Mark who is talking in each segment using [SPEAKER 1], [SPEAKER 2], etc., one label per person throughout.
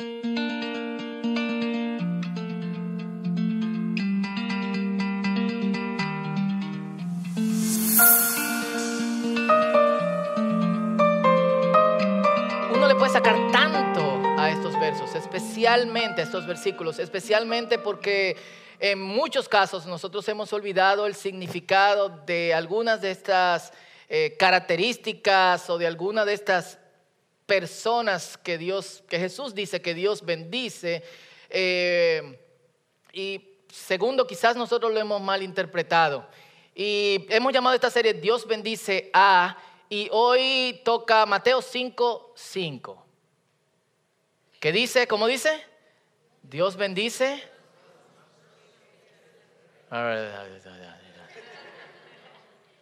[SPEAKER 1] Uno le puede sacar tanto a estos versos, especialmente a estos versículos, especialmente porque en muchos casos nosotros hemos olvidado el significado de algunas de estas eh, características o de alguna de estas personas que Dios, que Jesús dice que Dios bendice. Eh, y segundo, quizás nosotros lo hemos mal interpretado. Y hemos llamado esta serie Dios bendice a, y hoy toca Mateo 5, 5. ¿Qué dice? ¿Cómo dice? Dios bendice.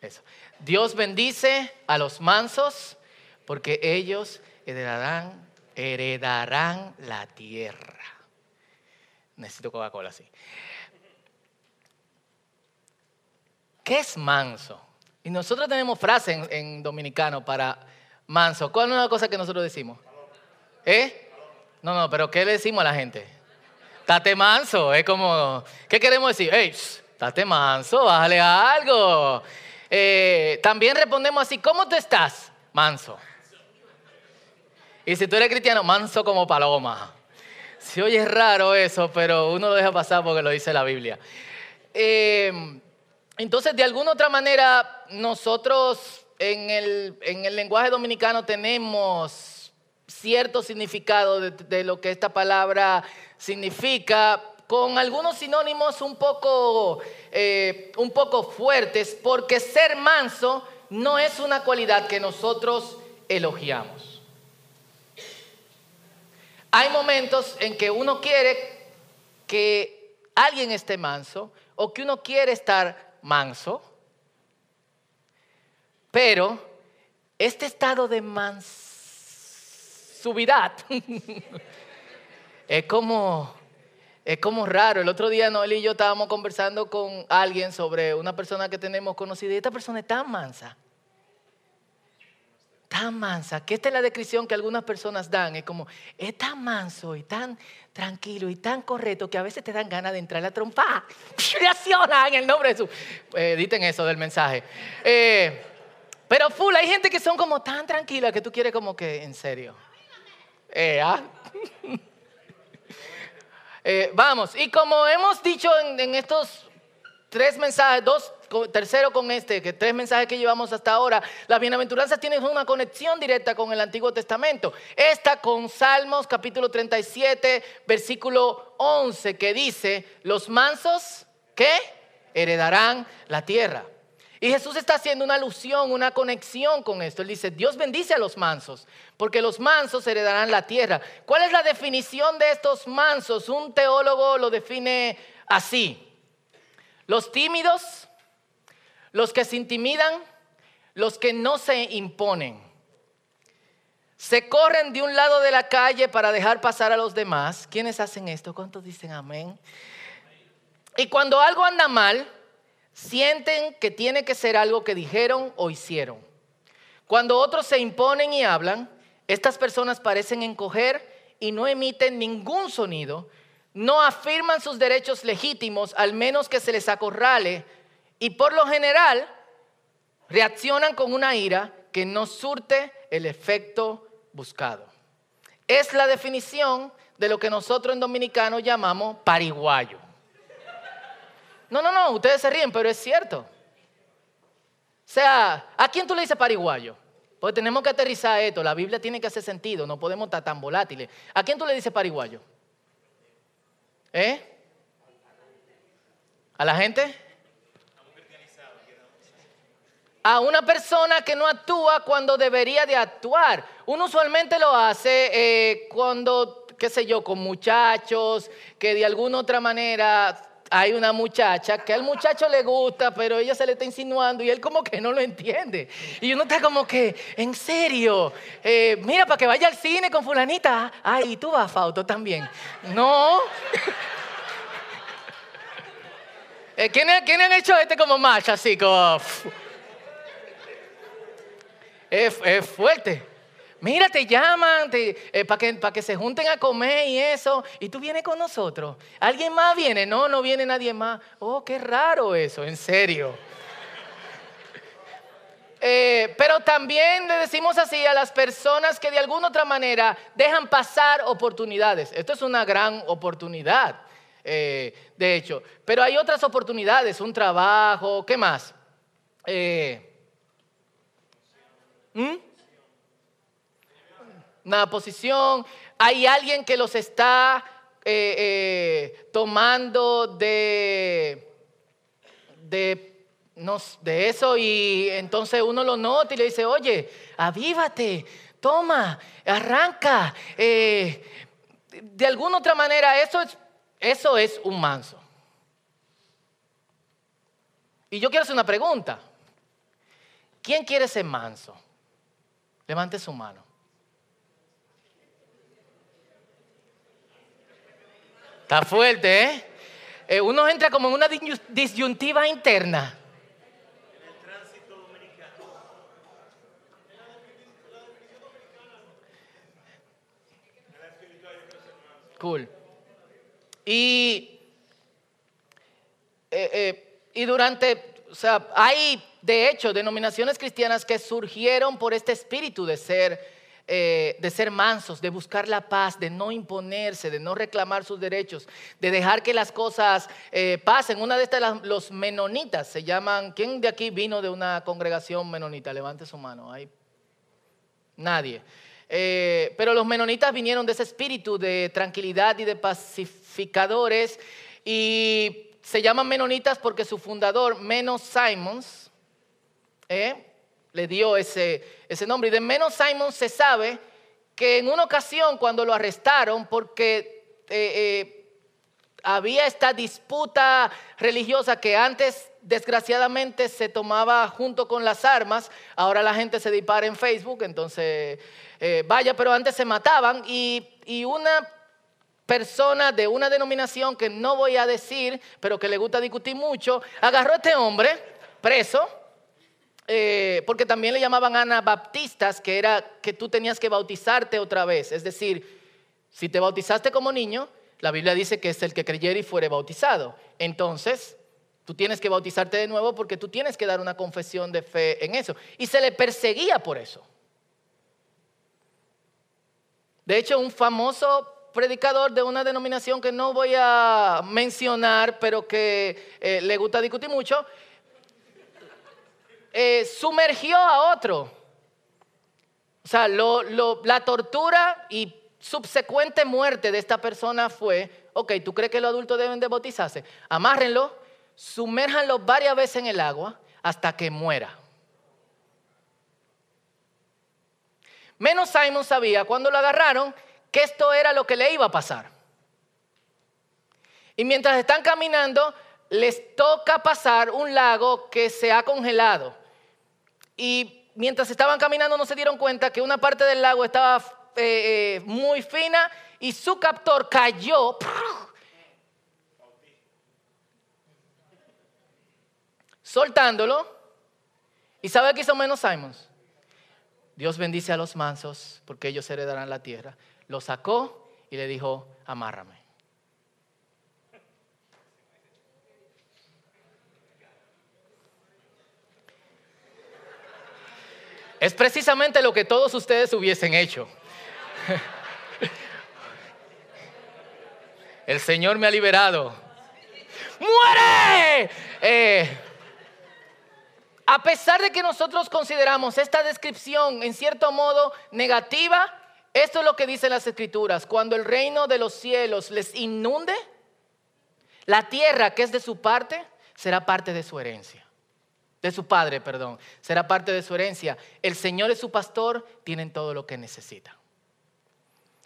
[SPEAKER 1] Eso. Dios bendice a los mansos porque ellos heredarán, heredarán la tierra. Necesito Coca-Cola así. ¿Qué es manso? Y nosotros tenemos frase en, dominicano para manso. ¿Cuál es una cosa que nosotros decimos? ¿Eh? No, no, pero ¿qué le decimos a la gente? Tate manso. Es como, ¿qué queremos decir? Hey, tate manso, bájale algo. Eh, también respondemos así, ¿cómo tú estás? Manso. Y si tú eres cristiano, manso como paloma. Si oye raro eso, pero uno lo deja pasar porque lo dice la Biblia. Eh, entonces, de alguna otra manera, nosotros en el, en el lenguaje dominicano tenemos cierto significado de, de, lo que esta palabra significa, con algunos sinónimos un poco, eh, un poco fuertes, porque ser manso no es una cualidad que nosotros elogiamos. Hay momentos en que uno quiere que alguien esté manso o que uno quiere estar manso, pero este estado de mansuvidad es como, es como raro. El otro día Noel y yo estábamos conversando con alguien sobre una persona que tenemos conocida y esta persona es tan mansa tan mansa, que esta es la descripción que algunas personas dan, es como, es tan manso y tan tranquilo y tan correcto que a veces te dan ganas de entrar a la trompa. Reacciona en el nombre de Jesús. Eh, editen eso del mensaje. Eh, pero full, hay gente que son como tan tranquilas que tú quieres como que, en serio. Eh, ¿ah? eh, vamos, y como hemos dicho en estos tres mensajes, dos tercero con este, que tres mensajes que llevamos hasta ahora, las bienaventuranzas tienen una conexión directa con el Antiguo Testamento. Esta con Salmos capítulo 37, versículo 11, que dice, los mansos, ¿qué? Heredarán la tierra. Y Jesús está haciendo una alusión, una conexión con esto. Él dice, Dios bendice a los mansos, porque los mansos heredarán la tierra. ¿Cuál es la definición de estos mansos? Un teólogo lo define así. Los tímidos, los que se intimidan, los que no se imponen. Se corren de un lado de la calle para dejar pasar a los demás. ¿Quiénes hacen esto? ¿Cuántos dicen amén? Y cuando algo anda mal, sienten que tiene que ser algo que dijeron o hicieron. Cuando otros se imponen y hablan, estas personas parecen encoger y no emiten ningún sonido, no afirman sus derechos legítimos, al menos que se les acorrale y por lo general reaccionan con una ira que no surte el efecto buscado. Es la definición de lo que nosotros en dominicano llamamos pariguayo. No, no, no, ustedes se ríen, pero es cierto. O sea, ¿a quién tú le dices pariguayo? Pues tenemos que aterrizar esto, la Biblia tiene que hacer sentido, no podemos estar tan volátiles. ¿A quién tú le dices pariguayo? ¿Eh? ¿A la gente? a una persona que no actúa cuando debería de actuar. Uno usualmente lo hace eh, cuando, qué sé yo, con muchachos, que de alguna otra manera hay una muchacha que al muchacho le gusta, pero ella se le está insinuando y él como que no lo entiende. Y uno está como que, en serio, eh, mira, para que vaya al cine con fulanita. Ay, tú vas, Fauto, también. No. Eh, ¿Quiénes, han hecho este como marcha así, como... Es, fuerte. Mira, te llaman para que, que se junten a comer y eso. Y tú vienes con nosotros. ¿Alguien más viene? No, no viene nadie más. Oh, qué raro eso, en serio. Eh, pero también le decimos así a las personas que de alguna otra manera dejan pasar oportunidades. Esto es una gran oportunidad, eh, de hecho. Pero hay otras oportunidades, un trabajo, ¿qué más? Eh, ¿Mm? Una posición. Hay alguien que los está tomando de, de de eso y entonces uno lo nota y le dice, oye, avívate, toma, arranca. Eh, de alguna otra manera, eso es, eso es un manso. Y yo quiero hacer una pregunta. ¿Quién quiere ser manso? Levante su mano. Está fuerte, ¿eh? eh uno entra como en una disyuntiva interna. Cool. Y, eh, eh, y durante, o sea, hay de hecho denominaciones cristianas que surgieron por este espíritu de ser, eh, de ser mansos, de buscar la paz, de no imponerse, de no reclamar sus derechos, de dejar que las cosas pasen. Una de estas, los menonitas, se llaman, ¿quién de aquí vino de una congregación menonita? Levante su mano. Hay nadie. Eh, pero los menonitas vinieron de ese espíritu de tranquilidad y de pacificadores y se llaman menonitas porque su fundador, Menos Simons, eh, le dio ese, ese nombre. Y de Menos Simons se sabe que en una ocasión cuando lo arrestaron porque eh, había esta disputa religiosa que antes desgraciadamente se tomaba junto con las armas, ahora la gente se dispara en Facebook, entonces eh, vaya, pero antes se mataban y, una persona de una denominación que no voy a decir, pero que le gusta discutir mucho, agarró a este hombre preso, eh, porque también le llamaban anabaptistas, que era que tú tenías que bautizarte otra vez. Es decir, si te bautizaste como niño, la Biblia dice que es el que creyera y fuere bautizado. Entonces, tú tienes que bautizarte de nuevo porque tú tienes que dar una confesión de fe en eso. Y se le perseguía por eso. De hecho, un famoso predicador de una denominación que no voy a mencionar, pero que eh, le gusta discutir mucho, eh, sumergió a otro. O sea, la tortura y subsecuente muerte de esta persona fue, ok, ¿tú crees que los adultos deben de bautizarse? Amárrenlo, sumérjanlo varias veces en el agua hasta que muera. Menos Simon sabía cuando lo agarraron que esto era lo que le iba a pasar. Y mientras están caminando, les toca pasar un lago que se ha congelado. Y mientras estaban caminando no se dieron cuenta que una parte del lago estaba eh, eh, muy fina y su captor cayó. Soltándolo. ¿Y sabe qué hizo menos Simons? Dios bendice a los mansos porque ellos heredarán la tierra. Lo sacó y le dijo, amárrame. Es precisamente lo que todos ustedes hubiesen hecho. El Señor me ha liberado. ¡Muere! Eh, a pesar de que nosotros consideramos esta descripción en cierto modo negativa, esto es lo que dicen las escrituras. Cuando el reino de los cielos les inunde, la tierra que es de su parte será parte de su herencia. De su padre, perdón. Será parte de su herencia. El Señor es su pastor, tienen todo lo que necesitan.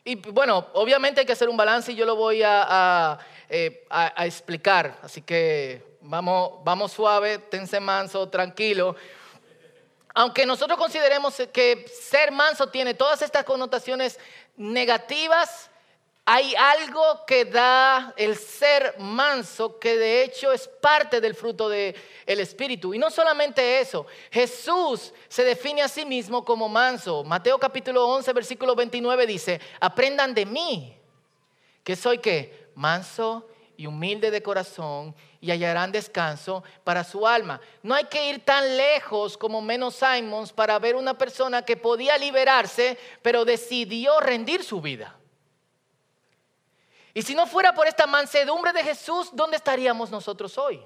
[SPEAKER 1] Y bueno, obviamente hay que hacer un balance y yo lo voy a, eh, explicar. Así que Vamos, vamos suave, tense manso, tranquilo. Aunque nosotros consideremos que ser manso tiene todas estas connotaciones negativas, hay algo que da el ser manso que de hecho es parte del fruto del Espíritu. Y no solamente eso, Jesús se define a sí mismo como manso. Mateo capítulo 11, versículo 29 dice, aprendan de mí, que soy que manso y humilde de corazón y hallarán descanso para su alma. No hay que ir tan lejos como menos Simons para ver una persona que podía liberarse, pero decidió rendir su vida. Y si no fuera por esta mansedumbre de Jesús, ¿dónde estaríamos nosotros hoy?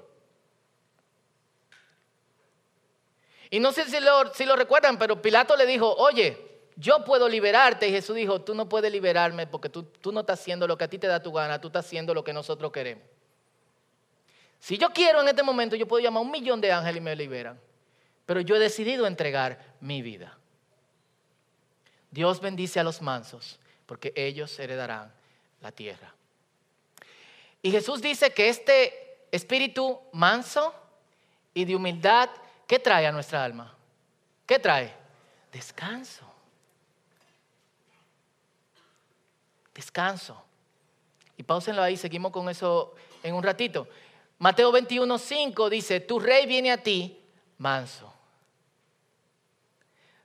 [SPEAKER 1] Y no sé si lo, si lo recuerdan, pero Pilato le dijo, oye, yo puedo liberarte. Y Jesús dijo, tú no puedes liberarme porque tú, tú no estás haciendo lo que a ti te da tu gana, tú estás haciendo lo que nosotros queremos. Si yo quiero en este momento, yo puedo llamar a un millón de ángeles y me liberan. Pero yo he decidido entregar mi vida. Dios bendice a los mansos porque ellos heredarán la tierra. Y Jesús dice que este espíritu manso y de humildad, ¿qué trae a nuestra alma? ¿Qué trae? Descanso. Descanso. Y pausenlo ahí, seguimos con eso en un ratito. Mateo 21, 5 dice, tu rey viene a ti manso,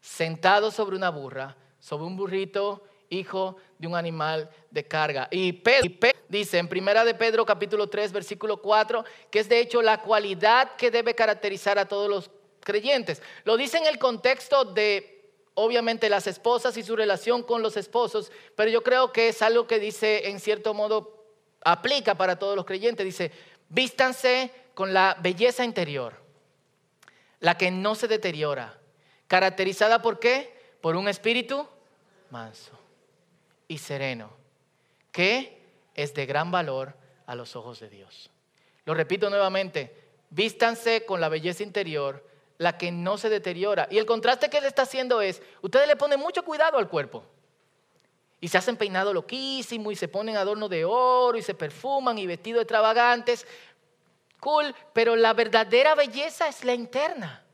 [SPEAKER 1] sentado sobre una burra, sobre un burrito hijo de un animal de carga. Y Pedro, dice en Primera de Pedro capítulo 3 versículo 4 que es de hecho la cualidad que debe caracterizar a todos los creyentes. Lo dice en el contexto de obviamente las esposas y su relación con los esposos, pero yo creo que es algo que dice en cierto modo aplica para todos los creyentes. Dice, vístanse con la belleza interior, la que no se deteriora, caracterizada por qué? Por un espíritu manso y sereno, que es de gran valor a los ojos de Dios. Lo repito nuevamente, vístanse con la belleza interior, la que no se deteriora. Y el contraste que él está haciendo es, ustedes le ponen mucho cuidado al cuerpo. Y se hacen peinado loquísimo y se ponen adorno de oro y se perfuman y vestidos extravagantes. Cool, pero la verdadera belleza es la interna.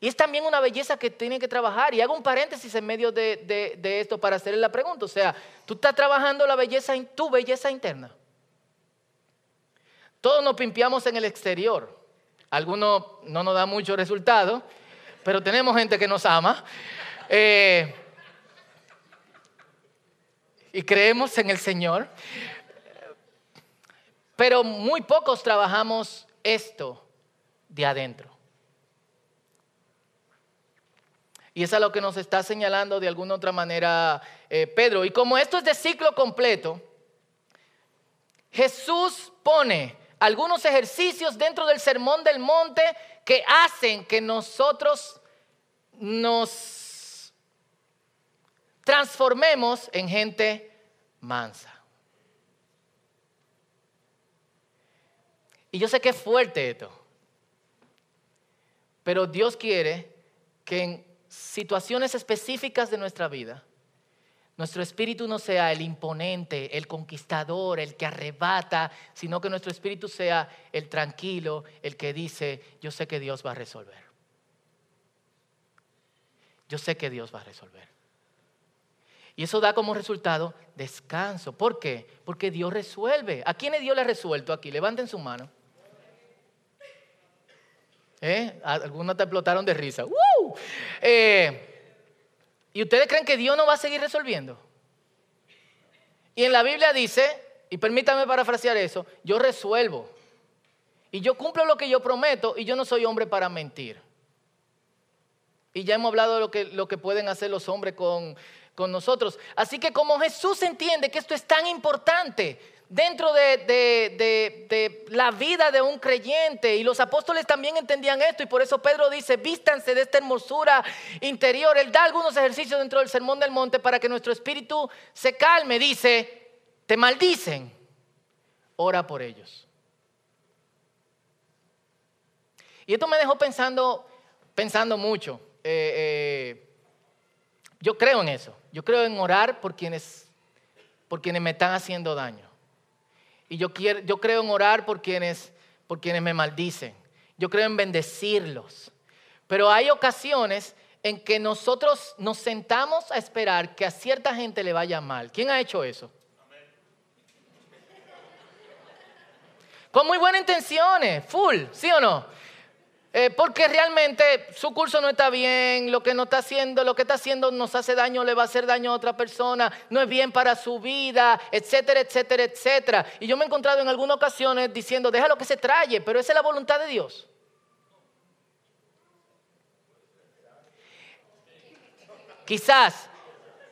[SPEAKER 1] Y es también una belleza que tiene que trabajar. Y hago un paréntesis en medio de, esto para hacerle la pregunta. O sea, tú estás trabajando la belleza, tu belleza interna. Todos nos pimpiamos en el exterior. Algunos no nos da mucho resultado, pero tenemos gente que nos ama. Eh, y creemos en el Señor. Pero muy pocos trabajamos esto de adentro. Y es lo que nos está señalando de alguna otra manera eh, Pedro. Y como esto es de ciclo completo, Jesús pone algunos ejercicios dentro del sermón del monte que hacen que nosotros nos transformemos en gente mansa. Y yo sé que es fuerte esto, pero Dios quiere que en situaciones específicas de nuestra vida, nuestro espíritu no sea el imponente, el conquistador, el que arrebata, sino que nuestro espíritu sea el tranquilo, el que dice, yo sé que Dios va a resolver. Yo sé que Dios va a resolver. Y eso da como resultado descanso. ¿Por qué? Porque Dios resuelve. ¿A quiénes Dios le ha resuelto aquí? Levanten su mano. ¿Eh? Algunos te explotaron de risa. Eh, ¿Y ustedes creen que Dios no va a seguir resolviendo? Y en la Biblia dice, y permítanme parafrasear eso, yo resuelvo. Y yo cumplo lo que yo prometo y yo no soy hombre para mentir. Y ya hemos hablado de lo que, lo que pueden hacer los hombres con, con nosotros. Así que como Jesús entiende que esto es tan importante, dentro de, la vida de un creyente. Y los apóstoles también entendían esto y por eso Pedro dice, vístanse de esta hermosura interior. Él da algunos ejercicios dentro del Sermón del Monte para que nuestro espíritu se calme. Dice, te maldicen, ora por ellos. Y esto me dejó pensando, pensando mucho. Eh, eh, yo creo en eso. Yo creo en orar por quienes, por quienes me están haciendo daño. Y yo, quiero, yo creo en orar por quienes, por quienes me maldicen. Yo creo en bendecirlos. Pero hay ocasiones en que nosotros nos sentamos a esperar que a cierta gente le vaya mal. ¿Quién ha hecho eso? Con muy buenas intenciones, full, ¿sí o no? Eh, porque realmente su curso no está bien, lo que no está haciendo, lo que está haciendo nos hace daño, le va a hacer daño a otra persona, no es bien para su vida, etcétera, etcétera, etcétera. Y yo me he encontrado en algunas ocasiones diciendo, déjalo que se traye, pero esa es la voluntad de Dios. Quizás,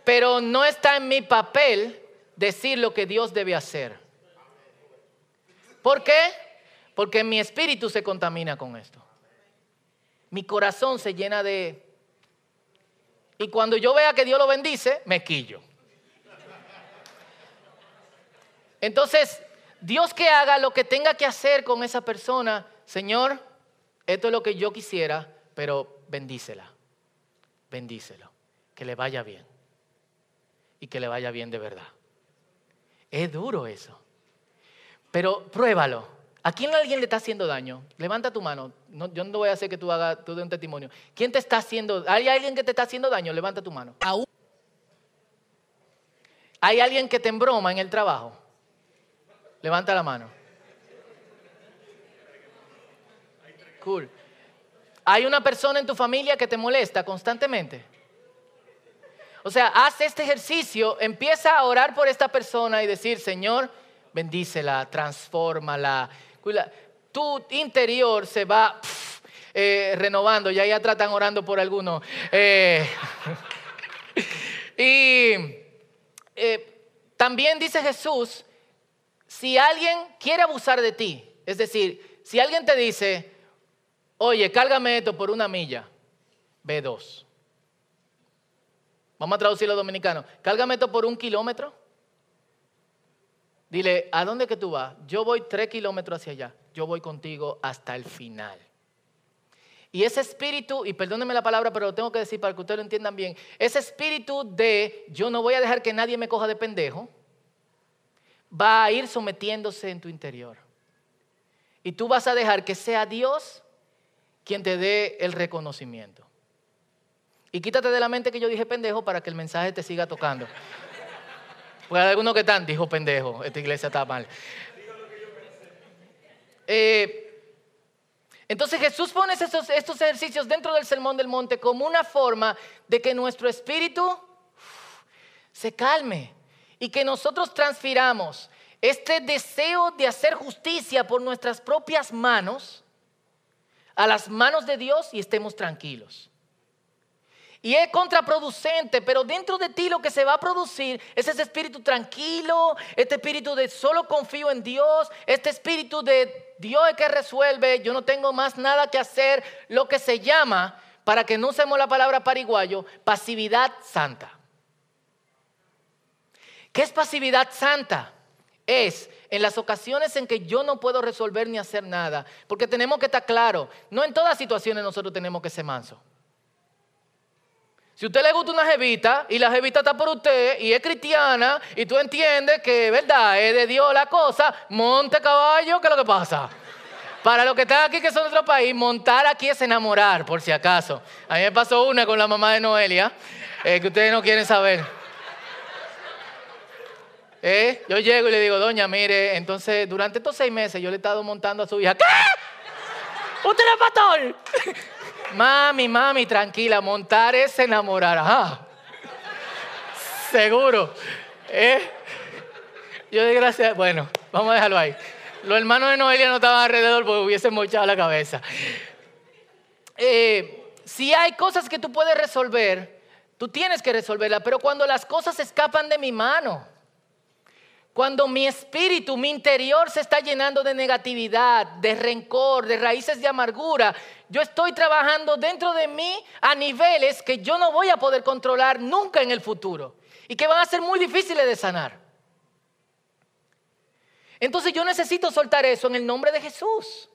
[SPEAKER 1] pero no está en mi papel decir lo que Dios debe hacer. ¿Por qué? Porque mi espíritu se contamina con esto mi corazón se llena de... Y cuando yo vea que Dios lo bendice, me quillo. Entonces, Dios que haga lo que tenga que hacer con esa persona, Señor, esto es lo que yo quisiera, pero bendícela, bendícelo, que le vaya bien y que le vaya bien de verdad. Es duro eso, pero pruébalo. ¿A quién alguien le está haciendo daño? Levanta tu mano. yo no voy a hacer que tú hagas tú un testimonio. ¿Quién te está haciendo? ¿Hay alguien que te está haciendo daño? Levanta tu mano. ¿Hay alguien que te embroma en el trabajo? Levanta la mano. Cool. ¿Hay una persona en tu familia que te molesta constantemente? O sea, haz este ejercicio, empieza a orar por esta persona y decir, Señor, bendícela, transfórmala, tu interior se va eh, renovando. Ya ya tratan orando por algunos. Eh, y eh, también dice Jesús, si alguien quiere abusar de ti, es decir, si alguien te dice, oye, cálgame esto por una milla, ve dos. Vamos a traducirlo dominicano. Cálgame esto por un kilómetro. Dile, ¿a dónde que tú vas? Yo voy tres kilómetros hacia allá. Yo voy contigo hasta el final. Y ese espíritu, y perdónenme la palabra, pero lo tengo que decir para que ustedes lo entiendan bien, ese espíritu de yo no voy a dejar que nadie me coja de pendejo, va a ir sometiéndose en tu interior. Y tú vas a dejar que sea Dios quien te dé el reconocimiento. Y quítate de la mente que yo dije pendejo para que el mensaje te siga tocando. Hay algunos que están, dijo pendejo, esta iglesia está mal. Eh, entonces Jesús pone estos, estos ejercicios dentro del Sermón del Monte como una forma de que nuestro espíritu se calme y que nosotros transfiramos este deseo de hacer justicia por nuestras propias manos a las manos de Dios y estemos tranquilos. Y es contraproducente, pero dentro de ti lo que se va a producir es ese espíritu tranquilo, este espíritu de solo confío en Dios, este espíritu de Dios es que resuelve, yo no tengo más nada que hacer, lo que se llama, para que no usemos la palabra pariguayo, pasividad santa. ¿Qué es pasividad santa? Es en las ocasiones en que yo no puedo resolver ni hacer nada, porque tenemos que estar claro, no en todas situaciones nosotros tenemos que ser mansos. Si a usted le gusta una jevita y la jevita está por usted y es cristiana y tú entiendes que, verdad, es de Dios la cosa, monte caballo, ¿qué es lo que pasa? Para los que están aquí que son de otro país, montar aquí es enamorar, por si acaso. A mí me pasó una con la mamá de Noelia, eh, que ustedes no quieren saber. Eh, yo llego y le digo, doña, mire, entonces durante estos seis meses yo le he estado montando a su hija. ¿Qué? ¿Usted es pastor? Mami, mami, tranquila, montar es enamorar. Ajá. Seguro. ¿Eh? Yo de gracia, bueno, vamos a dejarlo ahí. Los hermanos de Noelia no estaban alrededor porque hubiesen mochado la cabeza. Eh, si hay cosas que tú puedes resolver, tú tienes que resolverlas, pero cuando las cosas escapan de mi mano, cuando mi espíritu, mi interior se está llenando de negatividad, de rencor, de raíces de amargura, yo estoy trabajando dentro de mí a niveles que yo no voy a poder controlar nunca en el futuro y que van a ser muy difíciles de sanar. Entonces yo necesito soltar eso en el nombre de Jesús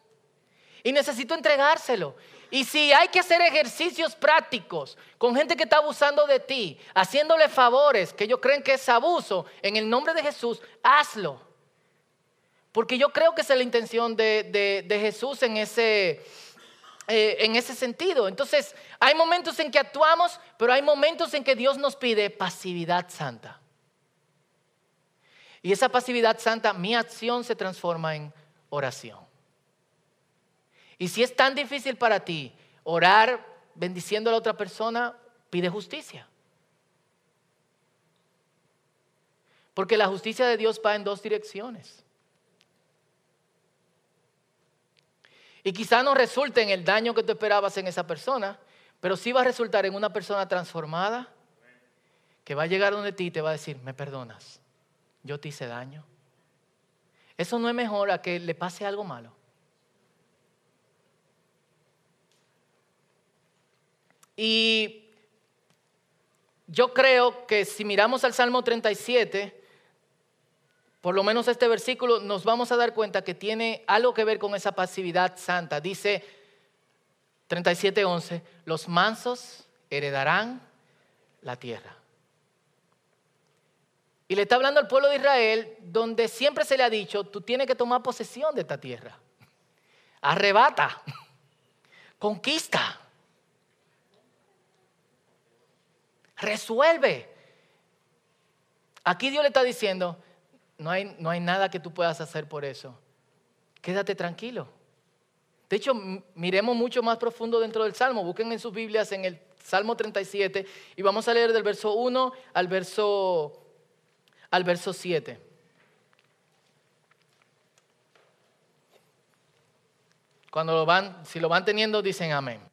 [SPEAKER 1] y necesito entregárselo. Y si hay que hacer ejercicios prácticos con gente que está abusando de ti, haciéndole favores que ellos creen que es abuso, en el nombre de Jesús, hazlo. Porque yo creo que esa es la intención de, Jesús en ese, eh, en ese sentido. Entonces, hay momentos en que actuamos, pero hay momentos en que Dios nos pide pasividad santa. Y esa pasividad santa, mi acción se transforma en oración. Y si es tan difícil para ti orar bendiciendo a la otra persona, pide justicia. Porque la justicia de Dios va en dos direcciones. Y quizá no resulte en el daño que tú esperabas en esa persona, pero sí va a resultar en una persona transformada que va a llegar donde ti y te va a decir, me perdonas, yo te hice daño. Eso no es mejor a que le pase algo malo. Y yo creo que si miramos al Salmo 37, por lo menos este versículo, nos vamos a dar cuenta que tiene algo que ver con esa pasividad santa. Dice 37.11, los mansos heredarán la tierra. Y le está hablando al pueblo de Israel, donde siempre se le ha dicho, tú tienes que tomar posesión de esta tierra. Arrebata, conquista, resuelve. Aquí Dios le está diciendo, no hay, no hay nada que tú puedas hacer por eso. Quédate tranquilo. De hecho, miremos mucho más profundo dentro del Salmo. Busquen en sus Biblias en el Salmo 37 y vamos a leer del verso 1 al verso, al verso 7. Cuando lo van, si lo van teniendo, dicen amén.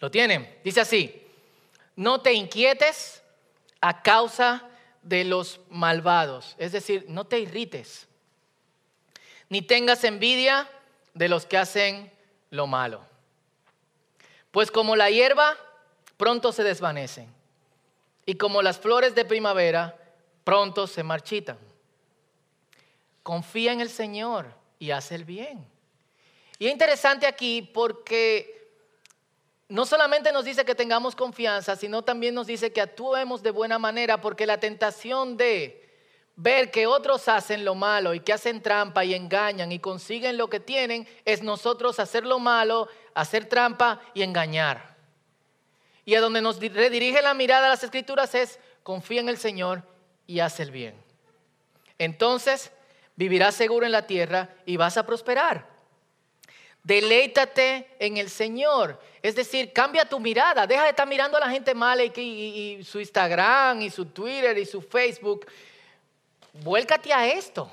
[SPEAKER 1] ¿Lo tienen? Dice así, no te inquietes a causa de los malvados, es decir, no te irrites, ni tengas envidia de los que hacen lo malo. Pues como la hierba, pronto se desvanecen, y como las flores de primavera, pronto se marchitan. Confía en el Señor y haz el bien. Y es interesante aquí porque no solamente nos dice que tengamos confianza, sino también nos dice que actuemos de buena manera, porque la tentación de ver que otros hacen lo malo y que hacen trampa y engañan y consiguen lo que tienen, es nosotros hacer lo malo, hacer trampa y engañar. Y a donde nos redirige la mirada a las escrituras es, confía en el Señor y haz el bien. Entonces vivirás seguro en la tierra y vas a prosperar. Deleítate en el Señor. Es decir, cambia tu mirada. Deja de estar mirando a la gente mala y, su Instagram y su Twitter y su Facebook. Vuélcate a esto.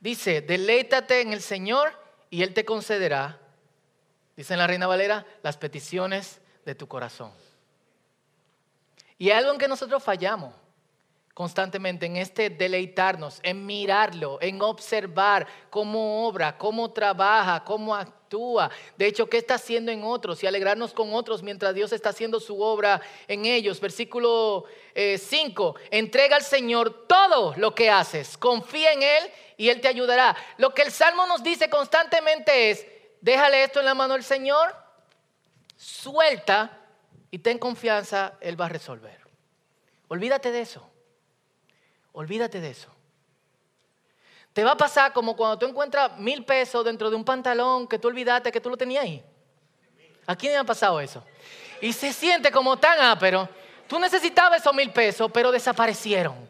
[SPEAKER 1] Dice, deleítate en el Señor y Él te concederá, dice la Reina Valera, las peticiones de tu corazón. Y hay algo en que nosotros fallamos constantemente en este deleitarnos, en mirarlo, en observar cómo obra, cómo trabaja, cómo actúa. De hecho, qué está haciendo en otros y alegrarnos con otros mientras Dios está haciendo su obra en ellos. Versículo 5, eh, entrega al Señor todo lo que haces, confía en Él y Él te ayudará. Lo que el Salmo nos dice constantemente es, déjale esto en la mano del Señor, suelta y ten confianza, Él va a resolver. Olvídate de eso. Olvídate de eso. Te va a pasar como cuando tú encuentras mil pesos dentro de un pantalón que tú olvidaste que tú lo tenías ahí. ¿A quién le ha pasado eso? Y se siente como tan ápero. Tú necesitabas esos mil pesos, pero desaparecieron.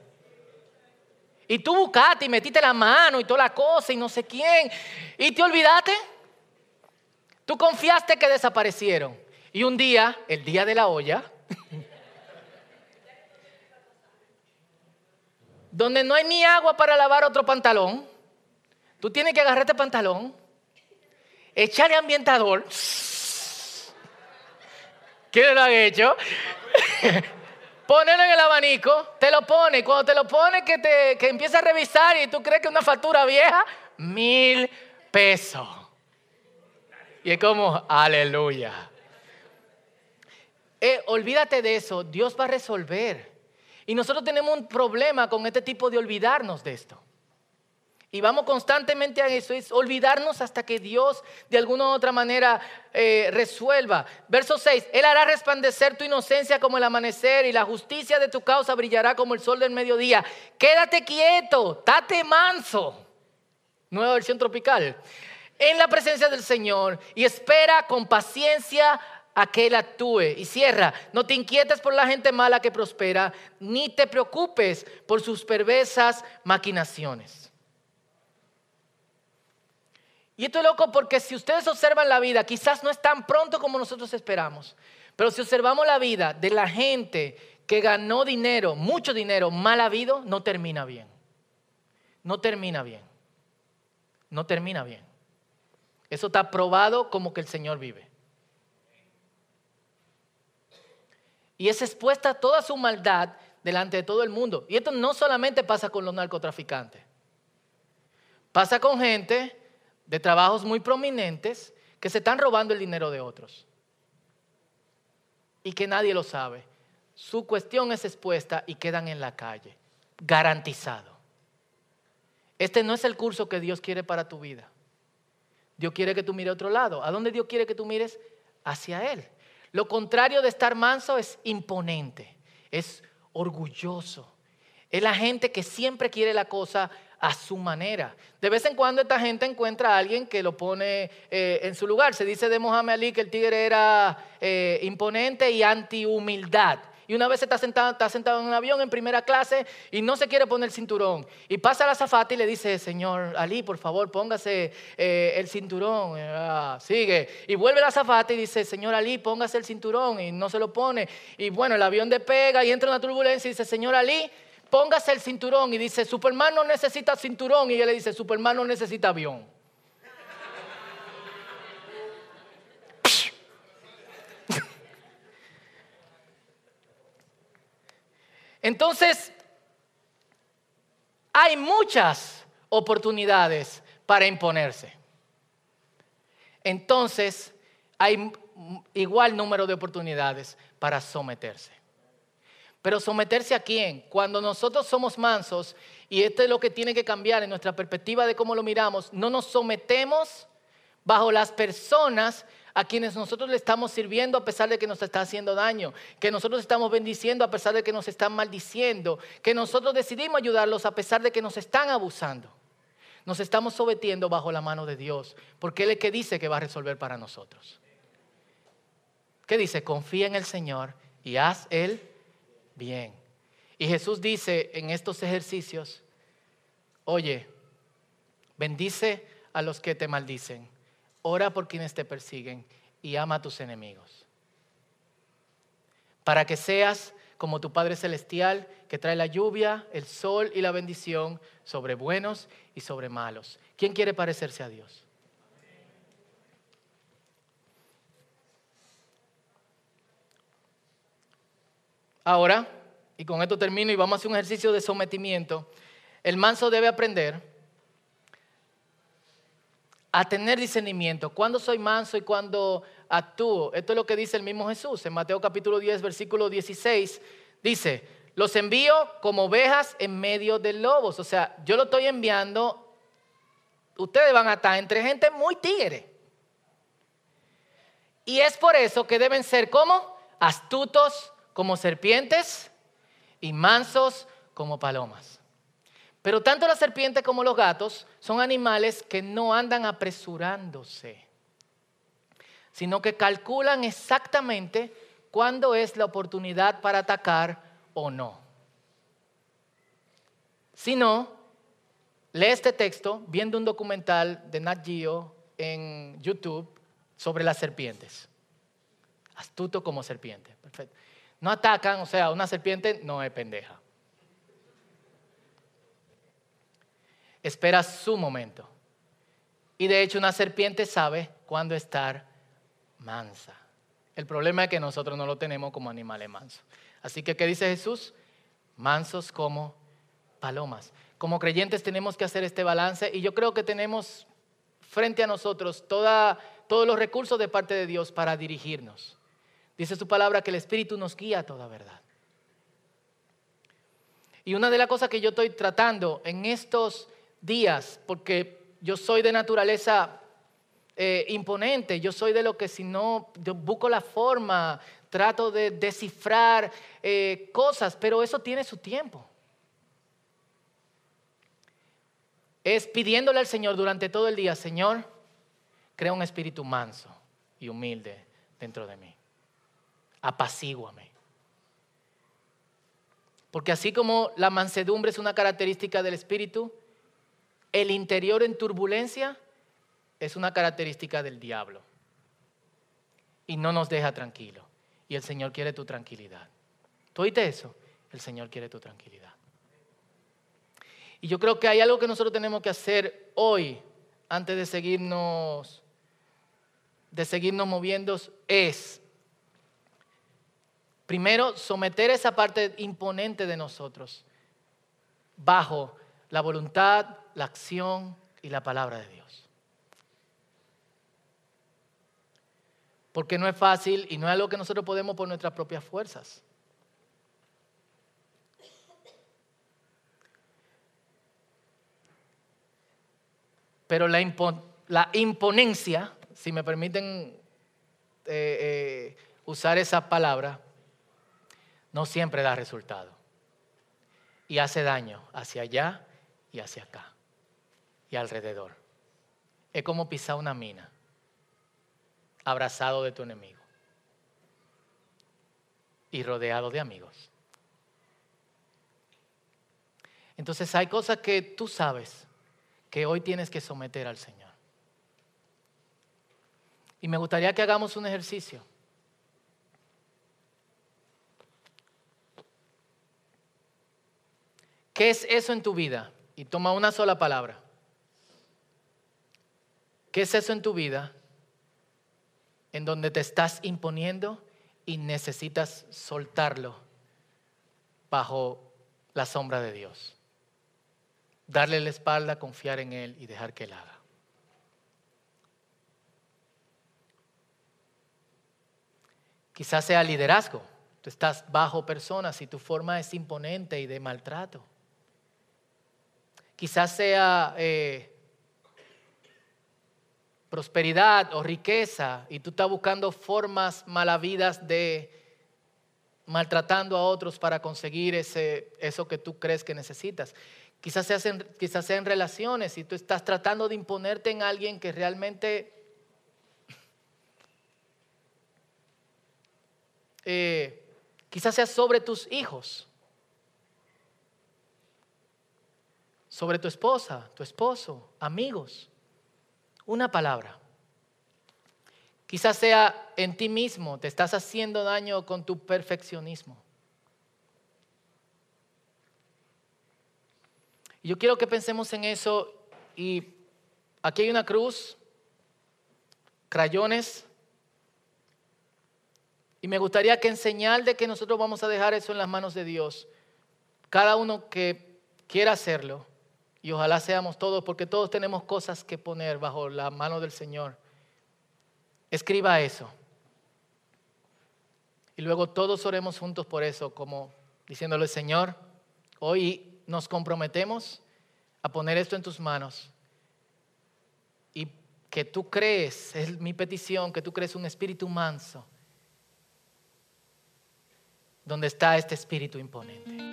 [SPEAKER 1] Y tú buscaste y metiste la mano y toda la cosa y no sé quién. Y te olvidaste. Tú confiaste que desaparecieron. Y un día, el día de la olla, donde no hay ni agua para lavar otro pantalón, tú tienes que agarrar este pantalón, echarle ambientador. ¿Quién lo ha hecho? Ponerlo en el abanico, te lo pone, cuando te lo pone que, te, que empieza a revisar y tú crees que una factura vieja, mil pesos. Y es como, aleluya. Eh, olvídate de eso, Dios va a resolver. Y nosotros tenemos un problema con este tipo de olvidarnos de esto. Y vamos constantemente a eso, es olvidarnos hasta que Dios de alguna u otra manera eh, resuelva. Verso 6, Él hará resplandecer tu inocencia como el amanecer y la justicia de tu causa brillará como el sol del mediodía. Quédate quieto, date manso. Nueva versión tropical. en la presencia del Señor y espera con paciencia a que Él actúe. Y cierra, no te inquietes por la gente mala que prospera, ni te preocupes por sus perversas maquinaciones. Y esto es loco porque si ustedes observan la vida, quizás no es tan pronto como nosotros esperamos, pero si observamos la vida de la gente que ganó dinero, mucho dinero, mal habido, no termina bien. No termina bien. No termina bien. Eso está probado como que el Señor vive. Y es expuesta toda su maldad delante de todo el mundo. Y esto no solamente pasa con los narcotraficantes. Pasa con gente de trabajos muy prominentes que se están robando el dinero de otros. Y que nadie lo sabe. Su cuestión es expuesta y quedan en la calle. Garantizado. Este no es el curso que Dios quiere para tu vida. Dios quiere que tú mires a otro lado. ¿A dónde Dios quiere que tú mires? Hacia Él. Lo contrario de estar manso es imponente, es orgulloso. Es la gente que siempre quiere la cosa a su manera. De vez en cuando esta gente encuentra a alguien que lo pone eh, en su lugar. Se dice de Mohamed Ali que el tigre era eh, imponente y anti-humildad. Y una vez está sentado, está sentado en un avión en primera clase y no se quiere poner el cinturón. Y pasa la zafata y le dice, señor Ali, por favor, póngase eh, el cinturón. Ah, sigue. Y vuelve la zafata y dice, señor Ali, póngase el cinturón. Y no se lo pone. Y bueno, el avión despega y entra una turbulencia y dice, señor Ali, póngase el cinturón. Y dice, Superman no necesita cinturón. Y él le dice, Superman no necesita avión. Entonces, hay muchas oportunidades para imponerse. Entonces, hay igual número de oportunidades para someterse. Pero someterse a quién? Cuando nosotros somos mansos, y esto es lo que tiene que cambiar en nuestra perspectiva de cómo lo miramos, no nos sometemos bajo las personas a quienes nosotros le estamos sirviendo a pesar de que nos está haciendo daño, que nosotros estamos bendiciendo a pesar de que nos están maldiciendo, que nosotros decidimos ayudarlos a pesar de que nos están abusando. Nos estamos sometiendo bajo la mano de Dios, porque Él es el que dice que va a resolver para nosotros. ¿Qué dice? Confía en el Señor y haz el bien. Y Jesús dice en estos ejercicios, oye, bendice a los que te maldicen, ora por quienes te persiguen y ama a tus enemigos. Para que seas como tu Padre Celestial, que trae la lluvia, el sol y la bendición sobre buenos y sobre malos. ¿Quién quiere parecerse a Dios? Ahora, y con esto termino y vamos a hacer un ejercicio de sometimiento, el manso debe aprender a tener discernimiento. Cuando soy manso y cuando actúo. Esto es lo que dice el mismo Jesús en Mateo capítulo 10, versículo 16. Dice, los envío como ovejas en medio de lobos. O sea, yo lo estoy enviando, ustedes van a estar entre gente muy tigre. Y es por eso que deben ser como astutos como serpientes y mansos como palomas. Pero tanto la serpiente como los gatos son animales que no andan apresurándose, sino que calculan exactamente cuándo es la oportunidad para atacar o no. Si no, lee este texto viendo un documental de Nat Geo en YouTube sobre las serpientes. Astuto como serpiente. Perfecto. No atacan, o sea, una serpiente no es pendeja. Espera su momento. Y de hecho una serpiente sabe cuándo estar mansa. El problema es que nosotros no lo tenemos como animales mansos. Así que, ¿qué dice Jesús? Mansos como palomas. Como creyentes tenemos que hacer este balance y yo creo que tenemos frente a nosotros toda, todos los recursos de parte de Dios para dirigirnos. Dice su palabra que el Espíritu nos guía a toda verdad. Y una de las cosas que yo estoy tratando en estos días, porque yo soy de naturaleza eh, imponente, yo soy de lo que si no, yo busco la forma, trato de descifrar eh, cosas, pero eso tiene su tiempo. Es pidiéndole al Señor durante todo el día, Señor, crea un espíritu manso y humilde dentro de mí. Apacíguame. Porque así como la mansedumbre es una característica del espíritu, el interior en turbulencia es una característica del diablo. Y no nos deja tranquilo. Y el Señor quiere tu tranquilidad. ¿Tú oíste eso? El Señor quiere tu tranquilidad. Y yo creo que hay algo que nosotros tenemos que hacer hoy, antes de seguirnos, de seguirnos moviendo, es primero someter esa parte imponente de nosotros bajo la voluntad, la acción y la palabra de Dios. Porque no es fácil y no es algo que nosotros podemos por nuestras propias fuerzas. Pero la, imponencia, si me permiten eh, eh, usar esa palabra, no siempre da resultado. Y hace daño hacia allá y hacia acá y alrededor. Es como pisar una mina, abrazado de tu enemigo y rodeado de amigos. Entonces hay cosas que tú sabes que hoy tienes que someter al Señor. Y me gustaría que hagamos un ejercicio. ¿Qué es eso en tu vida? Y toma una sola palabra. ¿Qué es eso en tu vida en donde te estás imponiendo y necesitas soltarlo bajo la sombra de Dios? darle la espalda, confiar en Él y dejar que Él haga. Quizás sea liderazgo. Tú estás bajo personas y tu forma es imponente y de maltrato. Quizás sea eh, prosperidad o riqueza y tú estás buscando formas malavidas de maltratando a otros para conseguir ese, eso que tú crees que necesitas. Quizás, sean, quizás sean relaciones y tú estás tratando de imponerte en alguien que realmente eh, quizás sea sobre tus hijos, sobre tu esposa, tu esposo, amigos. Una palabra. Quizás sea en ti mismo, te estás haciendo daño con tu perfeccionismo. Yo quiero que pensemos en eso y aquí hay una cruz, crayones, y me gustaría que en señal de que nosotros vamos a dejar eso en las manos de Dios, cada uno que quiera hacerlo, y ojalá seamos todos, porque todos tenemos cosas que poner bajo la mano del Señor, escriba eso. Y luego todos oremos juntos por eso, como diciéndole, Señor, hoy nos comprometemos a poner esto en tus manos y que tú crees, es mi petición, que tú crees un espíritu manso donde está este espíritu imponente.